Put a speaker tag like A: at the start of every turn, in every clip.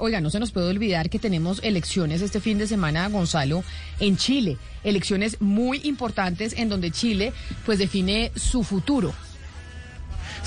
A: Oiga, no se nos puede olvidar que tenemos elecciones este fin de semana, Gonzalo, en Chile. Elecciones muy importantes en donde Chile pues define su futuro.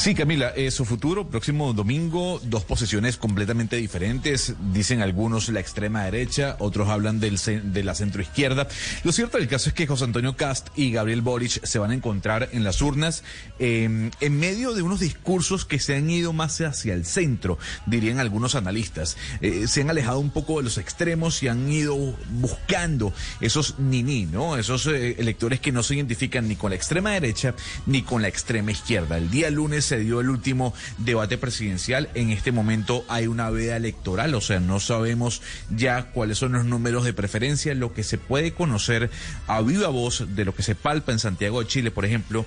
B: Sí, Camila, eh, su futuro, próximo domingo, dos posiciones completamente diferentes. Dicen algunos la extrema derecha, otros hablan del, de la centroizquierda. Lo cierto del caso es que José Antonio Cast y Gabriel Boric se van a encontrar en las urnas em, en medio de unos discursos que se han ido más hacia el centro, dirían algunos analistas. Eh, se han alejado un poco de los extremos y han ido buscando esos ni-ni, ¿no? Esos eh, electores que no se identifican ni con la extrema derecha ni con la extrema izquierda. El día lunes se dio el último debate presidencial. En este momento hay una veda electoral, o sea, no sabemos ya cuáles son los números de preferencia. Lo que se puede conocer a viva voz de lo que se palpa en Santiago de Chile, por ejemplo,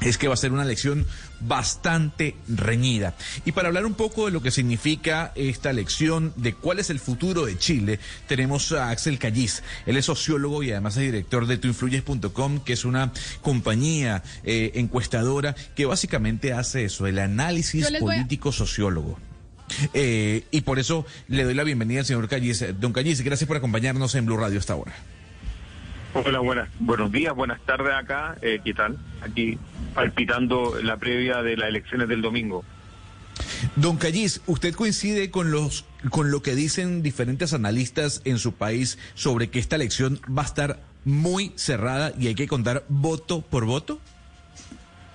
B: es que va a ser una elección bastante reñida. Y para hablar un poco de lo que significa esta elección, de cuál es el futuro de Chile, tenemos a Axel Callis. Él es sociólogo y además es director de tuinfluyes.com, que es una compañía eh, encuestadora que básicamente hace eso, el análisis político sociólogo. Eh, y por eso le doy la bienvenida al señor Callis. Don Callis, gracias por acompañarnos en Blue Radio esta hora.
C: Hola, buenas, buenos días, buenas tardes acá. Eh, ¿Qué tal? Aquí palpitando la previa de las elecciones del domingo.
B: Don Callis, ¿usted coincide con los con lo que dicen diferentes analistas en su país sobre que esta elección va a estar muy cerrada y hay que contar voto por voto?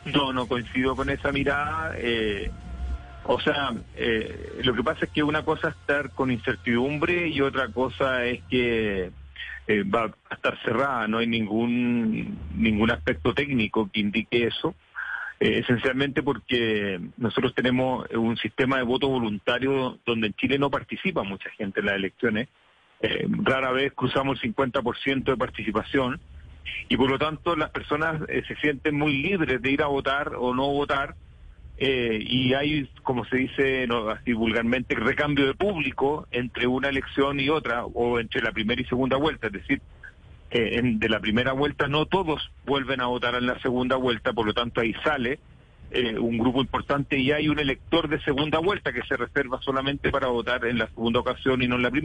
C: No, no coincido con esa mirada. Eh, o sea, eh, lo que pasa es que una cosa es estar con incertidumbre y otra cosa es que eh, va a estar cerrada, no hay ningún, ningún aspecto técnico que indique eso. Eh, esencialmente porque nosotros tenemos un sistema de voto voluntario donde en Chile no participa mucha gente en las elecciones. Eh, rara vez cruzamos el 50% de participación y por lo tanto las personas se sienten muy libres de ir a votar o no votar eh, y hay, como se dice no, así vulgarmente, recambio de público entre una elección y otra, o entre la primera y segunda vuelta. Es decir, eh, en, de la primera vuelta no todos vuelven a votar en la segunda vuelta, por lo tanto ahí sale eh, un grupo importante y hay un elector de segunda vuelta que se reserva solamente para votar en la segunda ocasión y no en la primera.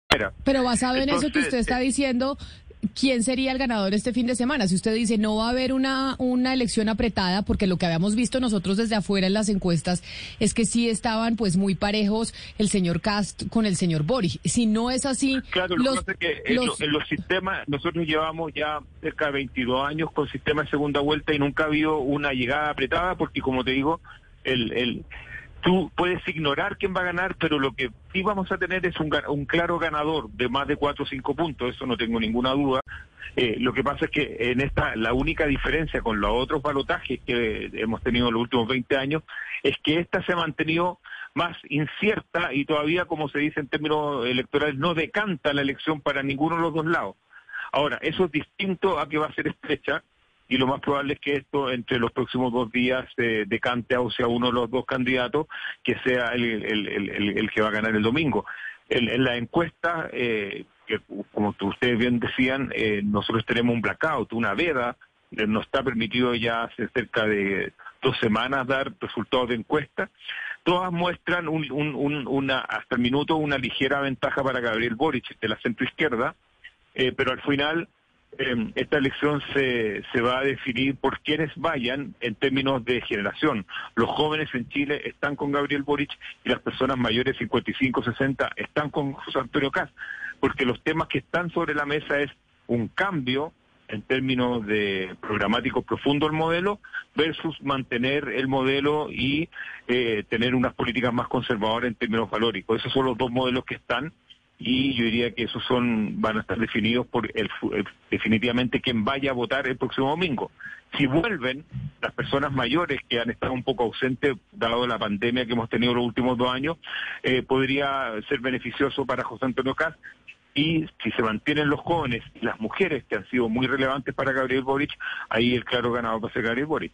A: Pero basado en eso que usted está diciendo, ¿quién sería el ganador este fin de semana? Si usted dice no va a haber una, una elección apretada, porque lo que habíamos visto nosotros desde afuera en las encuestas es que sí estaban pues muy parejos el señor Cast con el señor Boris. Si no es así...
C: Claro, lo que pasa es que en, los... sistemas, nosotros llevamos ya cerca de 22 años con sistema de segunda vuelta y nunca ha habido una llegada apretada porque como te digo, el... el tú puedes ignorar quién va a ganar, pero lo que sí vamos a tener es un, claro ganador de más de cuatro o cinco puntos, eso no tengo ninguna duda. Eh, lo que pasa es que en esta, la única diferencia con los otros balotajes que hemos tenido en los últimos 20 años es que esta se ha mantenido más incierta y todavía, como se dice en términos electorales, no decanta la elección para ninguno de los dos lados. Ahora, eso es distinto a que va a ser estrecha y lo más probable es que esto entre los próximos dos días se decante hacia uno de los dos candidatos que sea el, que va a ganar el domingo. En, la encuesta, eh, como ustedes bien decían, eh, nosotros tenemos un blackout, una veda, eh, nos está permitido ya hace cerca de dos semanas dar resultados de encuesta. Todas muestran una, hasta el minuto una ligera ventaja para Gabriel Boric de la centroizquierda, pero al final eh, esta elección se, se va a definir por quienes vayan en términos de generación. Los jóvenes en Chile están con Gabriel Boric y las personas mayores 55, 60 están con José Antonio Caz, porque los temas que están sobre la mesa es un cambio en términos de programático profundo el modelo versus mantener el modelo y eh, tener unas políticas más conservadoras en términos valóricos. Esos son los dos modelos que están y yo diría que esos son van a estar definidos por el, definitivamente quien vaya a votar el próximo domingo. Si vuelven las personas mayores que han estado un poco ausentes dado la pandemia que hemos tenido los últimos dos años, eh, podría ser beneficioso para José Antonio Caz y si se mantienen los jóvenes y las mujeres que han sido muy relevantes para Gabriel Boric, ahí el claro ganador va a ser Gabriel Boric.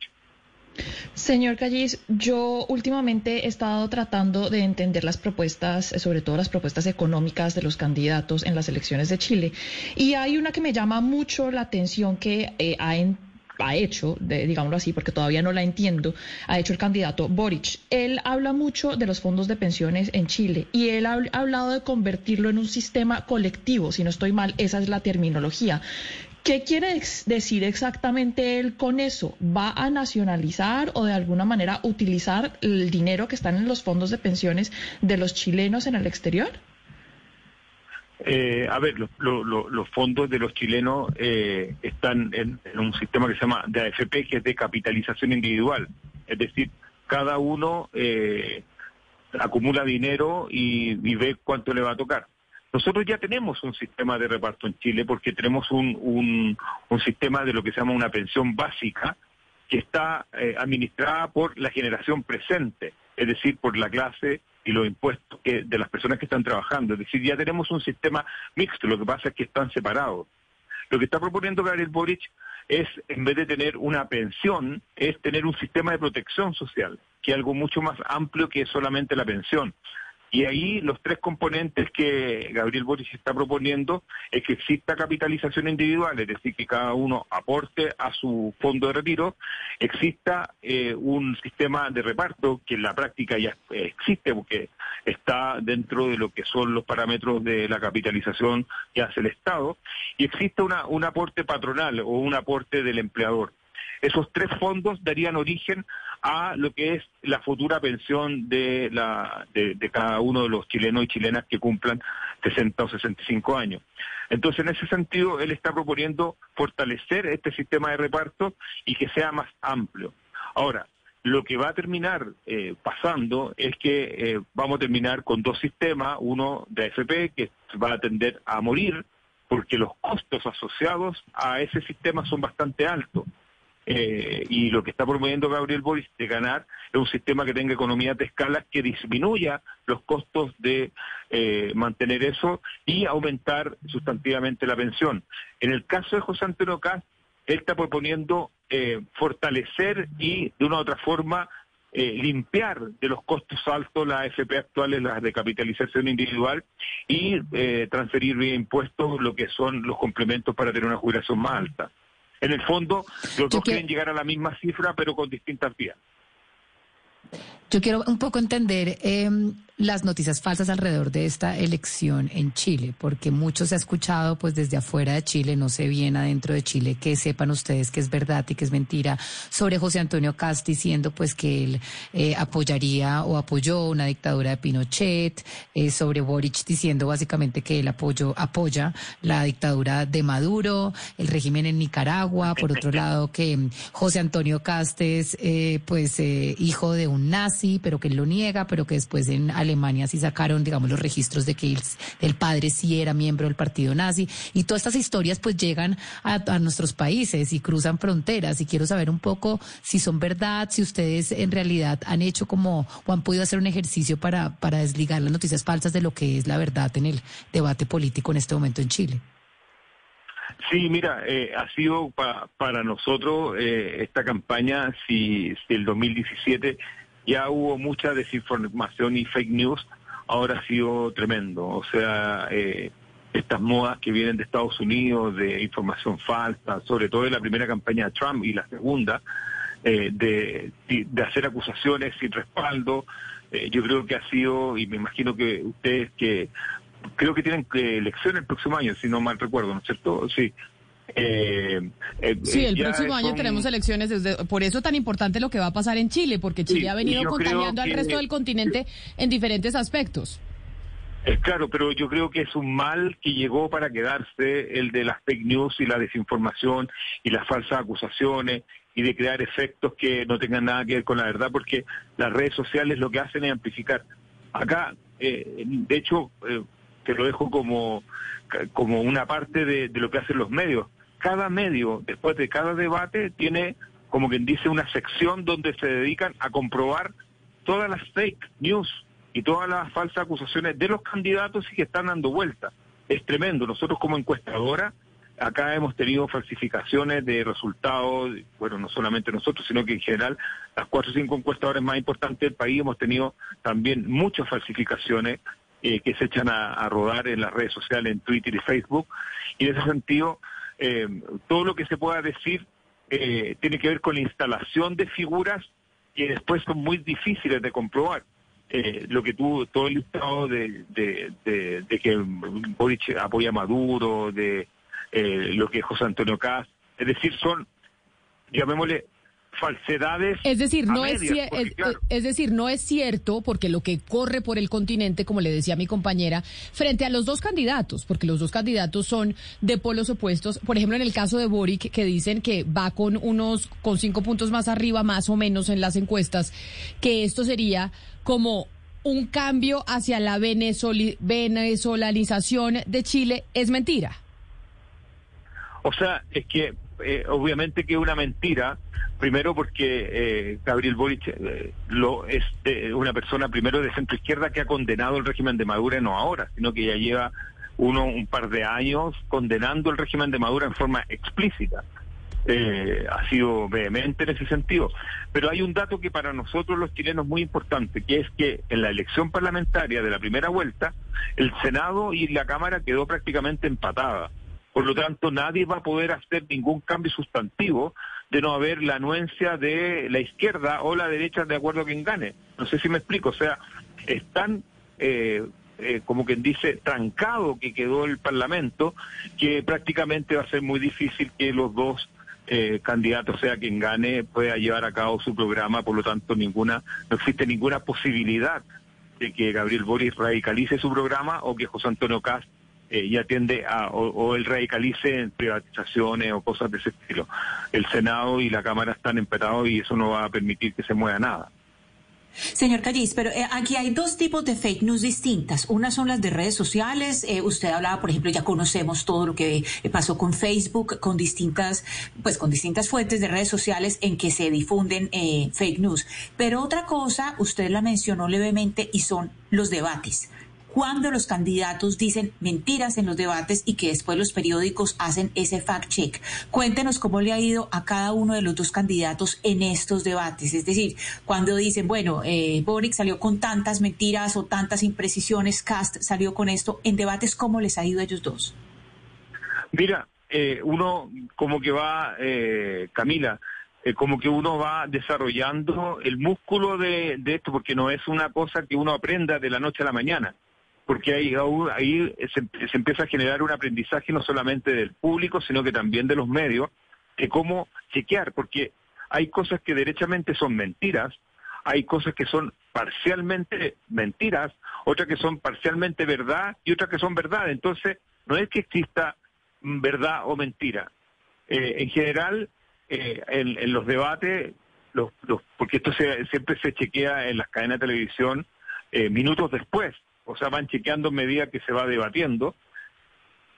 D: Señor Callis, yo últimamente he estado tratando de entender las propuestas, sobre todo las propuestas económicas de los candidatos en las elecciones de Chile. Y hay una que me llama mucho la atención que eh, ha hecho, digámoslo así, porque todavía no la entiendo, ha hecho el candidato Boric. Él habla mucho de los fondos de pensiones en Chile y él ha hablado de convertirlo en un sistema colectivo, si no estoy mal, esa es la terminología. ¿Qué quiere decir exactamente él con eso? ¿Va a nacionalizar o de alguna manera utilizar el dinero que están en los fondos de pensiones de los chilenos en el exterior?
C: Eh, a ver, los fondos de los chilenos eh, están en, un sistema que se llama de AFP, que es de capitalización individual. Es decir, cada uno eh, acumula dinero y ve cuánto le va a tocar. Nosotros ya tenemos un sistema de reparto en Chile porque tenemos un, un, sistema de lo que se llama una pensión básica que está eh, administrada por la generación presente, es decir, por la clase y los impuestos de las personas que están trabajando. Es decir, ya tenemos un sistema mixto, lo que pasa es que están separados. Lo que está proponiendo Gabriel Boric es, en vez de tener una pensión, es tener un sistema de protección social, que es algo mucho más amplio que solamente la pensión. Y ahí los tres componentes que Gabriel Boris está proponiendo es que exista capitalización individual, es decir, que cada uno aporte a su fondo de retiro, exista eh, un sistema de reparto que en la práctica ya existe porque está dentro de lo que son los parámetros de la capitalización que hace el Estado, y exista una, un aporte patronal o un aporte del empleador. Esos tres fondos darían origen a lo que es la futura pensión de, la, de, cada uno de los chilenos y chilenas que cumplan 60 o 65 años. Entonces, en ese sentido, él está proponiendo fortalecer este sistema de reparto y que sea más amplio. Ahora, lo que va a terminar eh, pasando es que eh, vamos a terminar con dos sistemas, uno de AFP que va a tender a morir porque los costos asociados a ese sistema son bastante altos. Eh, y lo que está promoviendo Gabriel Boris de ganar es un sistema que tenga economías de escala que disminuya los costos de eh, mantener eso y aumentar sustantivamente la pensión. En el caso de José Antonio Caz, él está proponiendo eh, fortalecer y de una u otra forma limpiar de los costos altos las AFP actuales, las de capitalización individual, y transferir vía impuestos lo que son los complementos para tener una jubilación más alta. En el fondo, los dos quieren llegar a la misma cifra, pero con distintas vías.
E: Yo quiero un poco entender eh, las noticias falsas alrededor de esta elección en Chile, porque mucho se ha escuchado pues desde afuera de Chile, no sé bien adentro de Chile, que sepan ustedes que es verdad y que es mentira, sobre José Antonio Cast diciendo pues que él eh, apoyaría o apoyó una dictadura de Pinochet, eh, sobre Boric diciendo básicamente que él apoyó, apoya la dictadura de Maduro, el régimen en Nicaragua, por otro lado que José Antonio Cast es eh, pues hijo de un nazi, pero que él lo niega, pero que después en Alemania sí sacaron, digamos, los registros de que el, padre sí era miembro del partido nazi. Y todas estas historias pues llegan a, nuestros países y cruzan fronteras. Y quiero saber un poco si son verdad, si ustedes en realidad han hecho como o han podido hacer un ejercicio para, para desligar las noticias falsas de lo que es la verdad en el debate político en este momento en Chile.
C: Sí, mira, eh, ha sido para nosotros eh, esta campaña, si, si el 2017 ya hubo mucha desinformación y fake news, ahora ha sido tremendo. O sea, eh, estas modas que vienen de Estados Unidos, de información falsa, sobre todo en la primera campaña de Trump y la segunda, eh, de, hacer acusaciones sin respaldo, eh, yo creo que ha sido, y me imagino que ustedes que creo que tienen elecciones el próximo año, si no mal recuerdo, ¿no es cierto? Sí.
A: Eh, eh, sí, el próximo año tenemos elecciones, desde, por eso tan importante lo que va a pasar en Chile, porque Chile ha venido contagiando al resto del continente en diferentes aspectos.
C: Es claro, pero yo creo que es un mal que llegó para quedarse, el de las fake news y la desinformación y las falsas acusaciones y de crear efectos que no tengan nada que ver con la verdad, porque las redes sociales lo que hacen es amplificar. Acá, eh, de hecho, eh, te lo dejo como, como una parte de, de lo que hacen los medios. Cada medio, después de cada debate, tiene, como quien dice, una sección donde se dedican a comprobar todas las fake news y todas las falsas acusaciones de los candidatos y que están dando vuelta. Es tremendo. Nosotros como encuestadora, acá hemos tenido falsificaciones de resultados, bueno, no solamente nosotros, sino que en general las cuatro o cinco encuestadoras más importantes del país hemos tenido también muchas falsificaciones eh, que se echan a, rodar en las redes sociales, en Twitter y Facebook. Y en ese sentido, eh, todo lo que se pueda decir eh, tiene que ver con la instalación de figuras que después son muy difíciles de comprobar. Eh, lo que tuvo todo el listado de, de, que Boric apoya a Maduro, de eh, lo que es José Antonio Caz, es decir, son, llamémosle, falsedades.
A: Es decir, no es, es, decir, no es cierto porque lo que corre por el continente, como le decía mi compañera, frente a los dos candidatos, porque los dos candidatos son de polos opuestos. Por ejemplo, en el caso de Boric, que dicen que va con unos con cinco puntos más arriba, más o menos en las encuestas, que esto sería como un cambio hacia la venezolanización de Chile es mentira.
C: O sea, es que eh, obviamente que es una mentira, primero porque eh, Gabriel Boric eh, lo, es una persona primero de centro izquierda que ha condenado el régimen de Maduro, no ahora, sino que ya lleva uno un par de años condenando el régimen de Maduro en forma explícita eh, ha sido vehemente en ese sentido. Pero hay un dato que para nosotros los chilenos es muy importante, que es que en la elección parlamentaria de la primera vuelta, el Senado y la Cámara quedó prácticamente empatada. Por lo tanto, nadie va a poder hacer ningún cambio sustantivo de no haber la anuencia de la izquierda o la derecha de acuerdo a quien gane. No sé si me explico. O sea, están... Eh, eh, como quien dice, trancado que quedó el Parlamento, que prácticamente va a ser muy difícil que los dos eh, candidato, sea quien gane, pueda llevar a cabo su programa, por lo tanto ninguna, no existe ninguna posibilidad de que Gabriel Boris radicalice su programa o que José Antonio Caz eh, ya tiende a, o, o él radicalice en privatizaciones o cosas de ese estilo. El Senado y la Cámara están empatados y eso no va a permitir que se mueva nada.
F: Señor Callis, pero eh, aquí hay dos tipos de fake news distintas. Una son las de redes sociales. Eh, usted hablaba, por ejemplo, ya conocemos todo lo que eh, pasó con Facebook, con distintas, pues con distintas fuentes de redes sociales en que se difunden fake news. Pero otra cosa, usted la mencionó levemente y son los debates cuando los candidatos dicen mentiras en los debates y que después los periódicos hacen ese fact-check. Cuéntenos cómo le ha ido a cada uno de los dos candidatos en estos debates. Es decir, cuando dicen, bueno, eh, Boric salió con tantas mentiras o tantas imprecisiones, Cast salió con esto, en debates, ¿cómo les ha ido a ellos dos?
C: Mira, eh, uno como que va, eh, Camila, eh, como que uno va desarrollando el músculo de, de, esto, porque no es una cosa que uno aprenda de la noche a la mañana porque ahí, ahí se, empieza a generar un aprendizaje no solamente del público, sino que también de los medios, de cómo chequear, porque hay cosas que derechamente son mentiras, hay cosas que son parcialmente mentiras, otras que son parcialmente verdad y otras que son verdad. Entonces, no es que exista verdad o mentira. Eh, en general, eh, en, los debates, los, porque esto siempre se chequea en las cadenas de televisión eh, minutos después o sea, van chequeando en medida que se va debatiendo.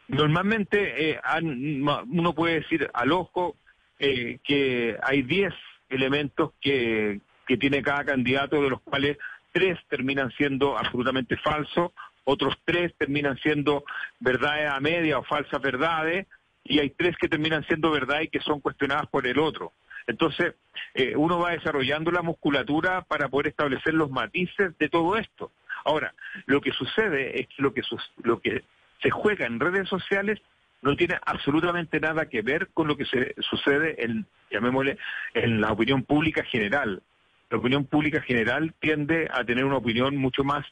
C: Normalmente eh, uno puede decir al ojo eh, que hay 10 elementos que, que tiene cada candidato, de los cuales tres terminan siendo absolutamente falsos, otros tres terminan siendo verdades a media o falsas verdades, y hay tres que terminan siendo verdad y que son cuestionadas por el otro. Entonces, eh, uno va desarrollando la musculatura para poder establecer los matices de todo esto. Ahora, lo que sucede es que lo que, lo que se juega en redes sociales no tiene absolutamente nada que ver con lo que se sucede en, llamémosle, en la opinión pública general. La opinión pública general tiende a tener una opinión mucho más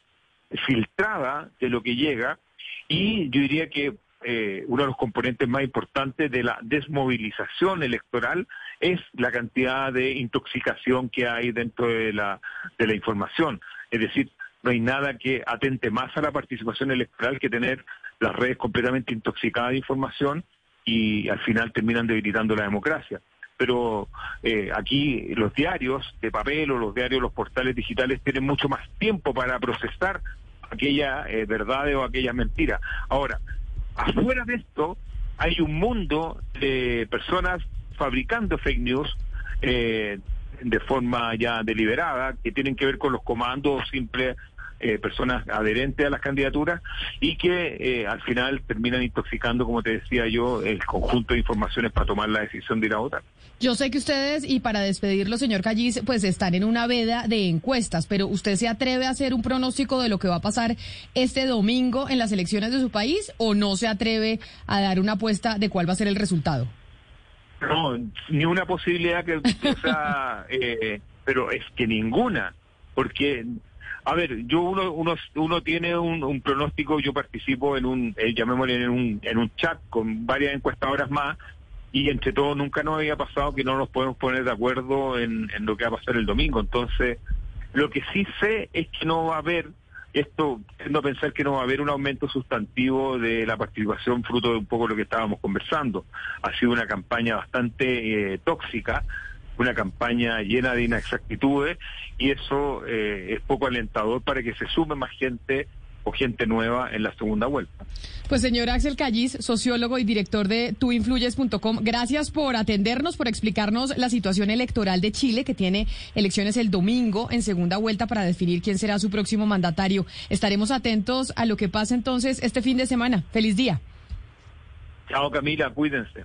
C: filtrada de lo que llega y yo diría que eh, uno de los componentes más importantes de la desmovilización electoral es la cantidad de intoxicación que hay dentro de la, de la información. Es decir, no hay nada que atente más a la participación electoral que tener las redes completamente intoxicadas de información y al final terminan debilitando la democracia. Pero eh, aquí los diarios de papel o los diarios, los portales digitales tienen mucho más tiempo para procesar aquella eh, verdad o aquella mentira. Ahora, afuera de esto hay un mundo de personas fabricando fake news eh, de forma ya deliberada, que tienen que ver con los comandos simples eh, personas adherentes a las candidaturas y que eh, al final terminan intoxicando, como te decía yo, el conjunto de informaciones para tomar la decisión de ir a votar.
A: Yo sé que ustedes, y para despedirlo, señor Callis, pues están en una veda de encuestas, pero ¿usted se atreve a hacer un pronóstico de lo que va a pasar este domingo en las elecciones de su país o no se atreve a dar una apuesta de cuál va a ser el resultado?
C: No, ni una posibilidad que, sea, eh, pero es que ninguna, porque a ver, yo uno uno, uno tiene un, pronóstico, yo participo en un, eh, llamémosle en un, en un chat con varias encuestadoras más y entre todos nunca nos había pasado que no nos podemos poner de acuerdo en, en lo que va a pasar el domingo. Entonces, lo que sí sé es que no va a haber, esto tiendo a pensar que no va a haber un aumento sustantivo de la participación fruto de un poco lo que estábamos conversando. Ha sido una campaña bastante eh, tóxica una campaña llena de inexactitudes y eso eh, es poco alentador para que se sume más gente o gente nueva en la segunda vuelta.
A: Pues señor Axel Callis, sociólogo y director de tuinfluyes.com, gracias por atendernos, por explicarnos la situación electoral de Chile, que tiene elecciones el domingo en segunda vuelta para definir quién será su próximo mandatario. Estaremos atentos a lo que pasa entonces este fin de semana. Feliz día.
C: Chao Camila, cuídense.